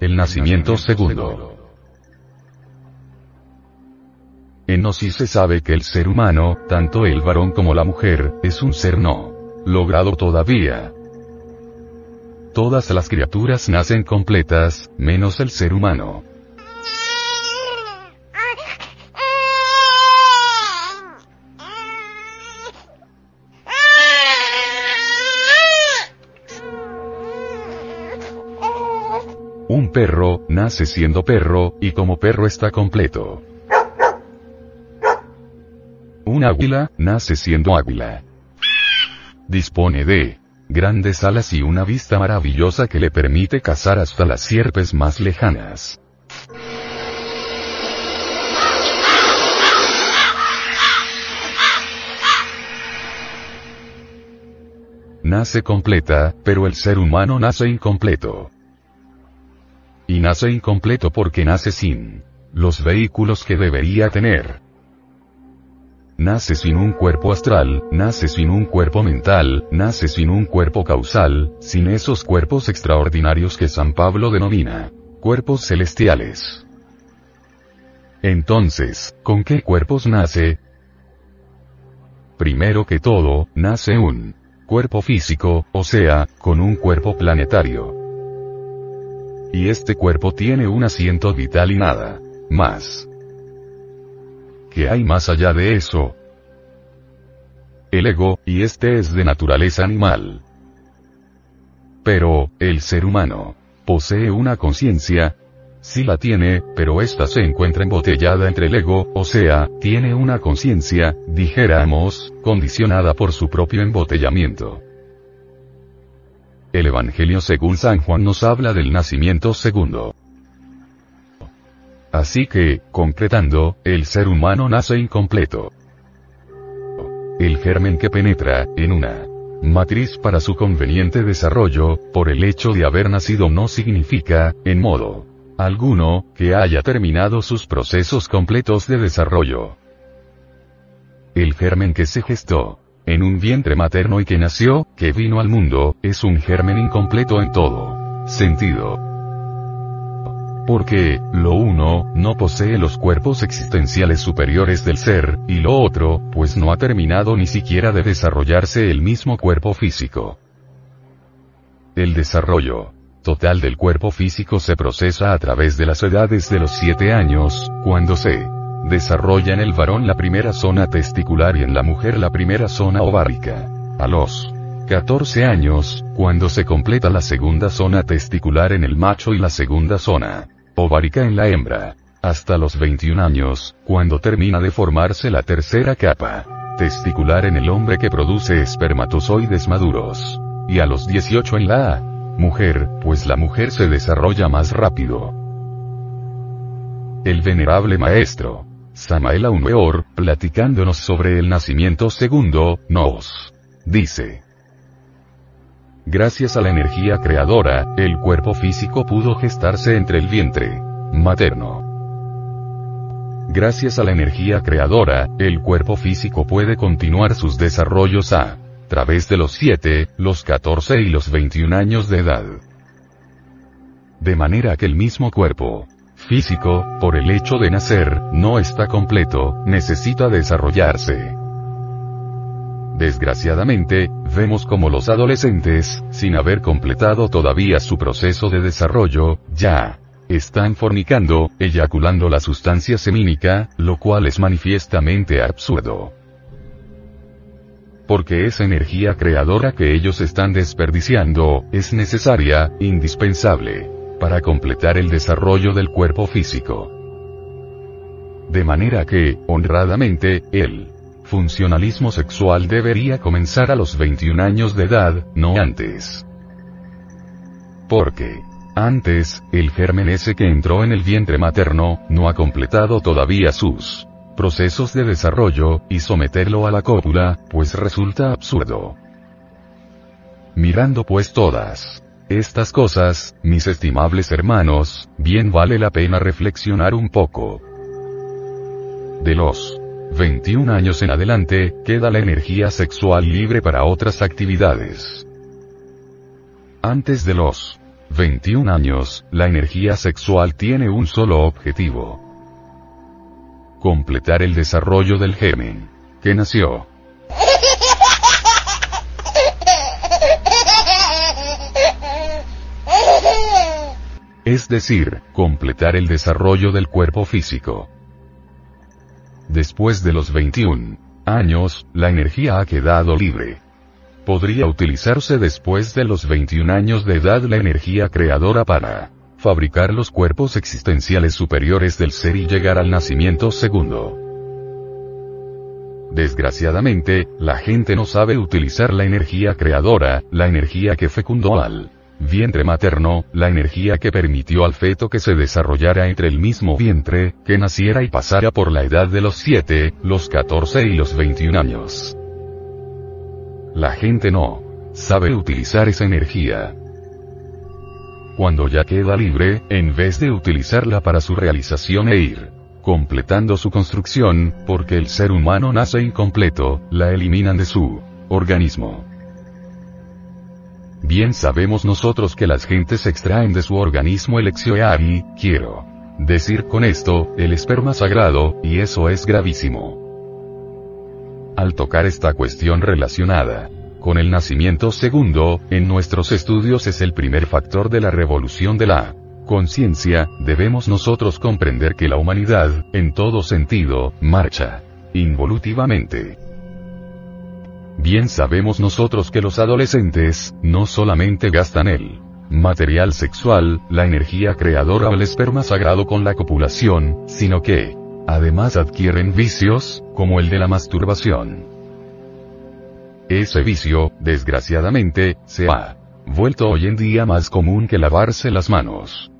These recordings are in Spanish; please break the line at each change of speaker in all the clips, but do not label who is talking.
El nacimiento segundo. En Gnosis se sabe que el ser humano, tanto el varón como la mujer, es un ser no logrado todavía. Todas las criaturas nacen completas, menos el ser humano. Perro, nace siendo perro, y como perro está completo. Un águila, nace siendo águila. Dispone de grandes alas y una vista maravillosa que le permite cazar hasta las sierpes más lejanas. Nace completa, pero el ser humano nace incompleto. Y nace incompleto porque nace sin los vehículos que debería tener. Nace sin un cuerpo astral, nace sin un cuerpo mental, nace sin un cuerpo causal, sin esos cuerpos extraordinarios que San Pablo denomina cuerpos celestiales. Entonces, ¿con qué cuerpos nace? Primero que todo, nace un cuerpo físico, o sea, con un cuerpo planetario. Y este cuerpo tiene un asiento vital y nada más. ¿Qué hay más allá de eso? El ego, y este es de naturaleza animal. Pero, el ser humano, posee una conciencia, Sí la tiene, pero ésta se encuentra embotellada entre el ego, o sea, tiene una conciencia, dijéramos, condicionada por su propio embotellamiento. El Evangelio según San Juan nos habla del nacimiento segundo. Así que, concretando, el ser humano nace incompleto. El germen que penetra, en una matriz para su conveniente desarrollo, por el hecho de haber nacido no significa, en modo alguno, que haya terminado sus procesos completos de desarrollo. El germen que se gestó en un vientre materno y que nació, que vino al mundo, es un germen incompleto en todo sentido. Porque, lo uno, no posee los cuerpos existenciales superiores del ser, y lo otro, pues no ha terminado ni siquiera de desarrollarse el mismo cuerpo físico. El desarrollo total del cuerpo físico se procesa a través de las edades de los 7 años, cuando se desarrolla en el varón la primera zona testicular y en la mujer la primera zona ovárica. A los 14 años, cuando se completa la segunda zona testicular en el macho y la segunda zona ovárica en la hembra. Hasta los 21 años, cuando termina de formarse la tercera capa testicular en el hombre que produce espermatozoides maduros. Y a los 18 en la mujer, pues la mujer se desarrolla más rápido. El venerable maestro, Samael Aumeor, platicándonos sobre el nacimiento segundo, nos dice. Gracias a la energía creadora, el cuerpo físico pudo gestarse entre el vientre materno. Gracias a la energía creadora, el cuerpo físico puede continuar sus desarrollos a través de los 7, los 14 y los 21 años de edad. De manera que el mismo cuerpo físico, por el hecho de nacer, no está completo, necesita desarrollarse. Desgraciadamente, vemos como los adolescentes, sin haber completado todavía su proceso de desarrollo, ya están fornicando, eyaculando la sustancia semínica, lo cual es manifiestamente absurdo. Porque esa energía creadora que ellos están desperdiciando, es necesaria, indispensable para completar el desarrollo del cuerpo físico. De manera que, honradamente, el funcionalismo sexual debería comenzar a los 21 años de edad, no antes. Porque, antes, el germen ese que entró en el vientre materno, no ha completado todavía sus procesos de desarrollo, y someterlo a la cópula, pues resulta absurdo. Mirando pues todas estas cosas, mis estimables hermanos, bien vale la pena reflexionar un poco. De los 21 años en adelante, queda la energía sexual libre para otras actividades. Antes de los 21 años, la energía sexual tiene un solo objetivo. Completar el desarrollo del germen. Que nació. Es decir, completar el desarrollo del cuerpo físico. Después de los 21 años, la energía ha quedado libre podría utilizarse después de los 21 años de edad la energía creadora para fabricar los cuerpos existenciales superiores del ser y llegar al nacimiento segundo. Desgraciadamente, la gente no sabe utilizar la energía creadora, la energía que fecundó al vientre materno, la energía que permitió al feto que se desarrollara entre el mismo vientre, que naciera y pasara por la edad de los 7, los 14 y los 21 años. La gente no sabe utilizar esa energía. Cuando ya queda libre, en vez de utilizarla para su realización e ir completando su construcción, porque el ser humano nace incompleto, la eliminan de su organismo. Bien sabemos nosotros que las gentes extraen de su organismo el exioeari, quiero decir con esto, el esperma sagrado, y eso es gravísimo al tocar esta cuestión relacionada con el nacimiento segundo, en nuestros estudios es el primer factor de la revolución de la conciencia, debemos nosotros comprender que la humanidad, en todo sentido, marcha involutivamente. Bien sabemos nosotros que los adolescentes, no solamente gastan el material sexual, la energía creadora o el esperma sagrado con la copulación, sino que, Además adquieren vicios, como el de la masturbación. Ese vicio, desgraciadamente, se ha vuelto hoy en día más común que lavarse las manos.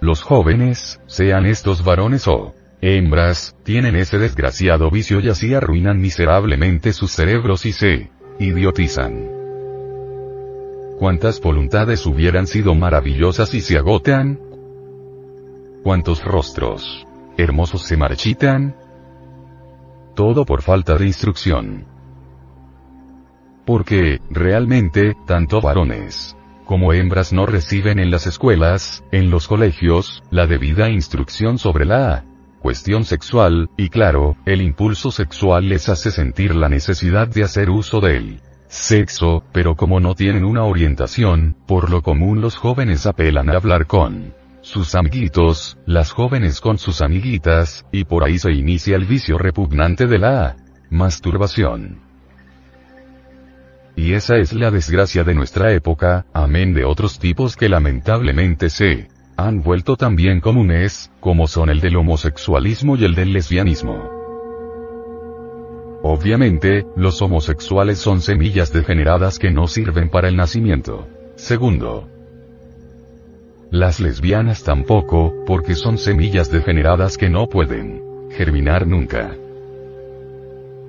Los jóvenes, sean estos varones o hembras, tienen ese desgraciado vicio y así arruinan miserablemente sus cerebros y se idiotizan. ¿Cuántas voluntades hubieran sido maravillosas y se agotan? ¿Cuántos rostros hermosos se marchitan? Todo por falta de instrucción. Porque, realmente, tanto varones como hembras no reciben en las escuelas, en los colegios, la debida instrucción sobre la cuestión sexual, y claro, el impulso sexual les hace sentir la necesidad de hacer uso del sexo, pero como no tienen una orientación, por lo común los jóvenes apelan a hablar con sus amiguitos, las jóvenes con sus amiguitas, y por ahí se inicia el vicio repugnante de la masturbación. Y esa es la desgracia de nuestra época, amén de otros tipos que lamentablemente se han vuelto también comunes, como son el del homosexualismo y el del lesbianismo. Obviamente, los homosexuales son semillas degeneradas que no sirven para el nacimiento. Segundo, las lesbianas tampoco, porque son semillas degeneradas que no pueden germinar nunca.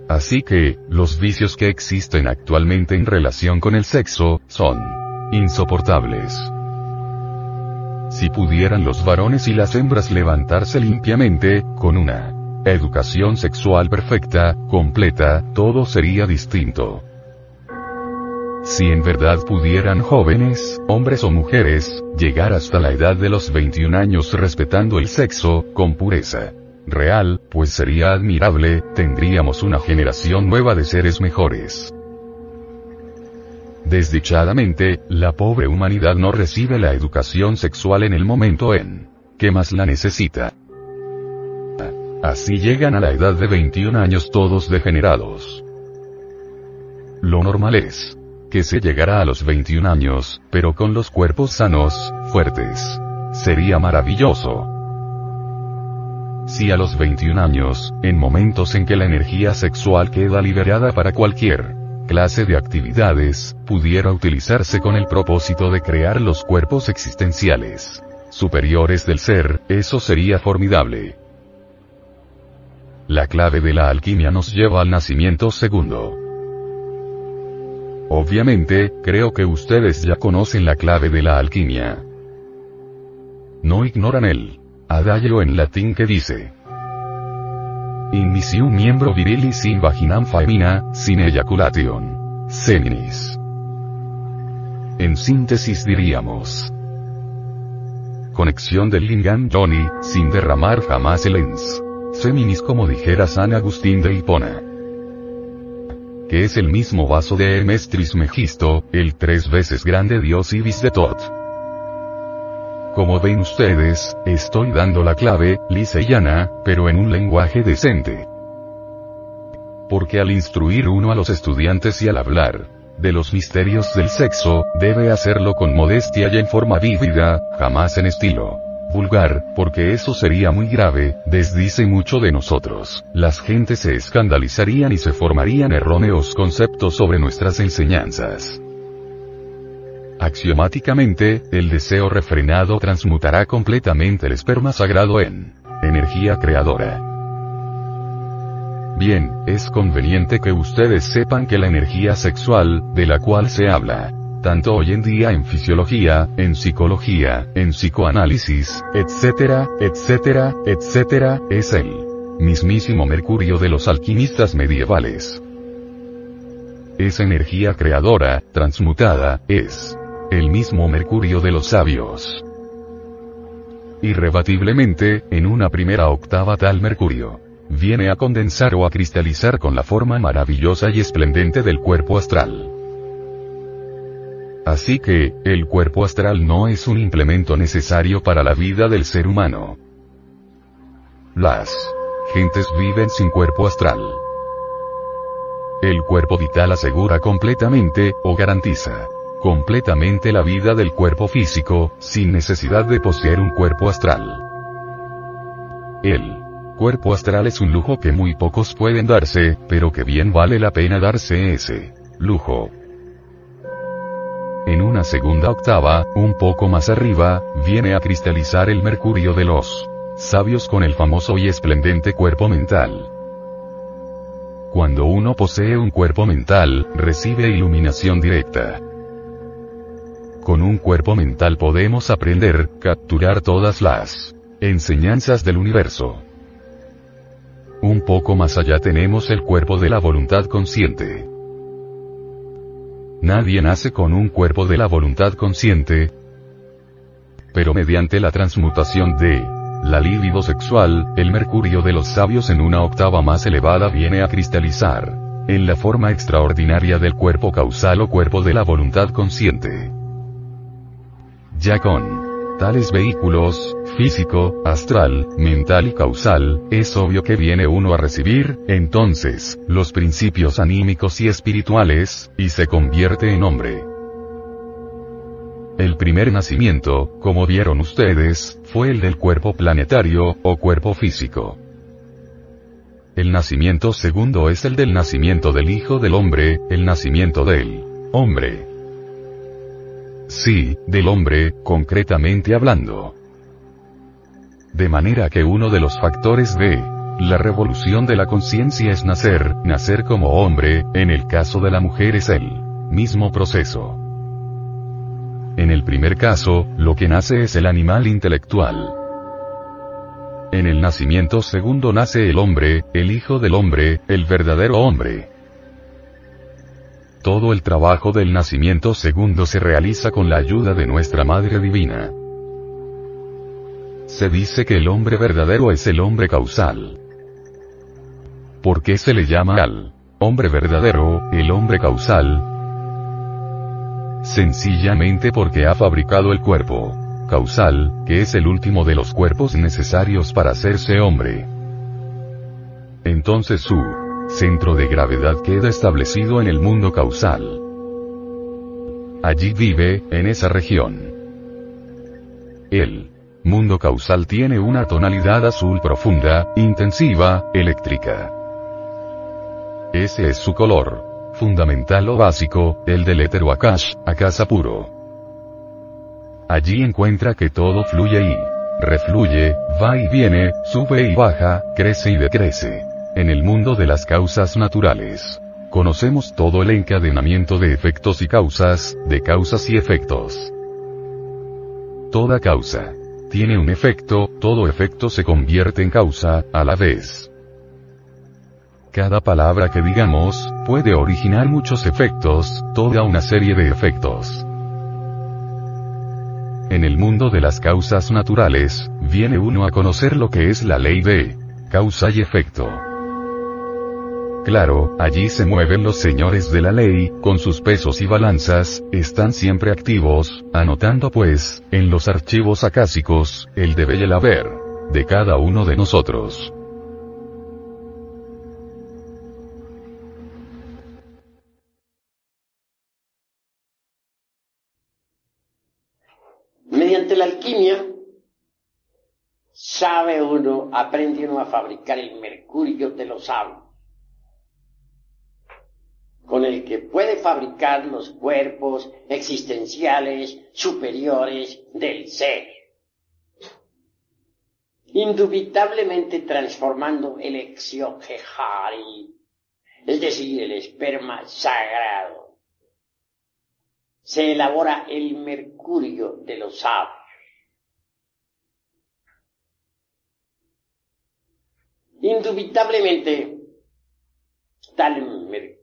Así que, los vicios que existen actualmente en relación con el sexo, son insoportables. Si pudieran los varones y las hembras levantarse limpiamente, con una educación sexual perfecta, completa, todo sería distinto. Si en verdad pudieran jóvenes, hombres o mujeres, llegar hasta la edad de los 21 años respetando el sexo, con pureza real, pues sería admirable, tendríamos una generación nueva de seres mejores. Desdichadamente, la pobre humanidad no recibe la educación sexual en el momento en que más la necesita. Así llegan a la edad de 21 años todos degenerados. Lo normal es que se llegará a los 21 años, pero con los cuerpos sanos, fuertes. Sería maravilloso. Si a los 21 años, en momentos en que la energía sexual queda liberada para cualquier clase de actividades, pudiera utilizarse con el propósito de crear los cuerpos existenciales superiores del ser, eso sería formidable. La clave de la alquimia nos lleva al nacimiento segundo. Obviamente, creo que ustedes ya conocen la clave de la alquimia. No ignoran el adagio en latín que dice Inicium miembro virilis in vaginam faemina, sin ejaculation. Seminis. en síntesis diríamos. Conexión del Lingam Johnny, sin derramar jamás el ens. Seminis como dijera San Agustín de Hipona. Que es el mismo vaso de Hermes Trismegisto, el tres veces grande dios Ibis de Tot. Como ven ustedes, estoy dando la clave, lisa y llana, pero en un lenguaje decente. Porque al instruir uno a los estudiantes y al hablar de los misterios del sexo, debe hacerlo con modestia y en forma vívida, jamás en estilo vulgar, porque eso sería muy grave, desdice mucho de nosotros. Las gentes se escandalizarían y se formarían erróneos conceptos sobre nuestras enseñanzas. Axiomáticamente, el deseo refrenado transmutará completamente el esperma sagrado en energía creadora. Bien, es conveniente que ustedes sepan que la energía sexual, de la cual se habla, tanto hoy en día en fisiología, en psicología, en psicoanálisis, etcétera, etcétera, etcétera, es el mismísimo Mercurio de los alquimistas medievales. Es energía creadora, transmutada, es el mismo Mercurio de los sabios. Irrebatiblemente, en una primera octava tal Mercurio viene a condensar o a cristalizar con la forma maravillosa y esplendente del cuerpo astral. Así que, el cuerpo astral no es un implemento necesario para la vida del ser humano. Las gentes viven sin cuerpo astral. El cuerpo vital asegura completamente, o garantiza, completamente la vida del cuerpo físico, sin necesidad de poseer un cuerpo astral. El cuerpo astral es un lujo que muy pocos pueden darse, pero que bien vale la pena darse ese lujo. En una segunda octava, un poco más arriba, viene a cristalizar el mercurio de los sabios con el famoso y esplendente cuerpo mental. Cuando uno posee un cuerpo mental, recibe iluminación directa. Con un cuerpo mental podemos aprender, capturar todas las enseñanzas del universo. Un poco más allá tenemos el cuerpo de la voluntad consciente. Nadie nace con un cuerpo de la voluntad consciente, pero mediante la transmutación de la libido sexual, el mercurio de los sabios en una octava más elevada viene a cristalizar en la forma extraordinaria del cuerpo causal o cuerpo de la voluntad consciente. Ya con tales vehículos, físico, astral, mental y causal, es obvio que viene uno a recibir, entonces, los principios anímicos y espirituales, y se convierte en hombre. El primer nacimiento, como vieron ustedes, fue el del cuerpo planetario, o cuerpo físico. El nacimiento segundo es el del nacimiento del Hijo del Hombre, el nacimiento del hombre. Sí, del hombre, concretamente hablando. De manera que uno de los factores de la revolución de la conciencia es nacer, nacer como hombre, en el caso de la mujer es el mismo proceso. En el primer caso, lo que nace es el animal intelectual. En el nacimiento segundo nace el hombre, el hijo del hombre, el verdadero hombre. Todo el trabajo del nacimiento segundo se realiza con la ayuda de nuestra Madre Divina. Se dice que el hombre verdadero es el hombre causal. ¿Por qué se le llama al hombre verdadero, el hombre causal? Sencillamente porque ha fabricado el cuerpo causal, que es el último de los cuerpos necesarios para hacerse hombre. Entonces su centro de gravedad queda establecido en el mundo causal. Allí vive, en esa región. El mundo causal tiene una tonalidad azul profunda, intensiva, eléctrica. Ese es su color. Fundamental o básico, el del éter akash, akasa puro. Allí encuentra que todo fluye y refluye, va y viene, sube y baja, crece y decrece. En el mundo de las causas naturales. Conocemos todo el encadenamiento de efectos y causas, de causas y efectos. Toda causa tiene un efecto, todo efecto se convierte en causa, a la vez. Cada palabra que digamos, puede originar muchos efectos, toda una serie de efectos. En el mundo de las causas naturales, viene uno a conocer lo que es la ley de causa y efecto. Claro, allí se mueven los señores de la ley, con sus pesos y balanzas, están siempre activos, anotando pues, en los archivos acásicos, el debe y el haber, de cada uno de nosotros.
Mediante la alquimia, sabe uno, aprende uno a fabricar el mercurio de los sabios con el que puede fabricar los cuerpos existenciales superiores del ser. Indubitablemente transformando el exioquejari, es decir, el esperma sagrado. Se elabora el mercurio de los sabios. Indubitablemente, tal mercurio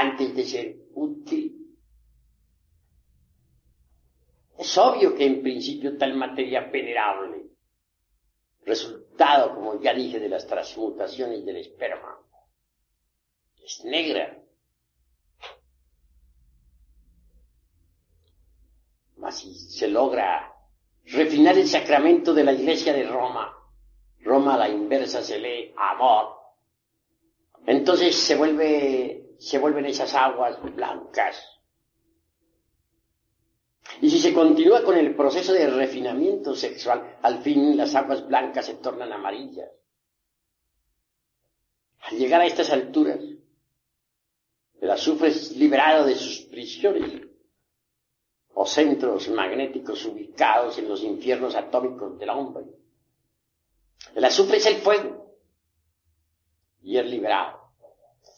antes de ser útil. Es obvio que en principio tal materia venerable, resultado, como ya dije, de las transmutaciones del esperma, es negra. Mas si se logra refinar el sacramento de la iglesia de Roma, Roma a la inversa se lee amor, entonces se vuelve se vuelven esas aguas blancas. Y si se continúa con el proceso de refinamiento sexual, al fin las aguas blancas se tornan amarillas. Al llegar a estas alturas, el azufre es liberado de sus prisiones o centros magnéticos ubicados en los infiernos atómicos del hombre. El azufre es el fuego y es liberado.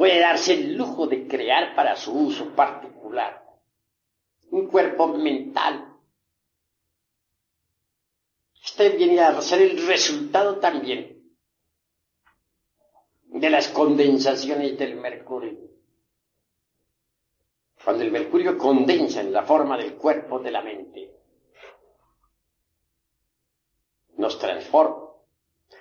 puede darse el lujo de crear para su uso particular un cuerpo mental. Este viene a ser el resultado también de las condensaciones del mercurio. Cuando el mercurio condensa en la forma del cuerpo de la mente, nos transforma.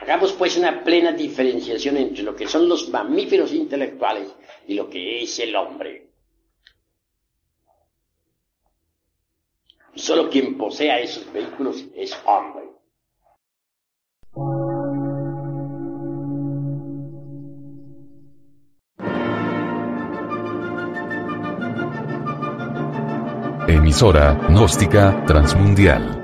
Hagamos pues una plena diferenciación entre lo que son los mamíferos intelectuales y lo que es el hombre. Solo quien posea esos vehículos es hombre.
Emisora, gnóstica, transmundial.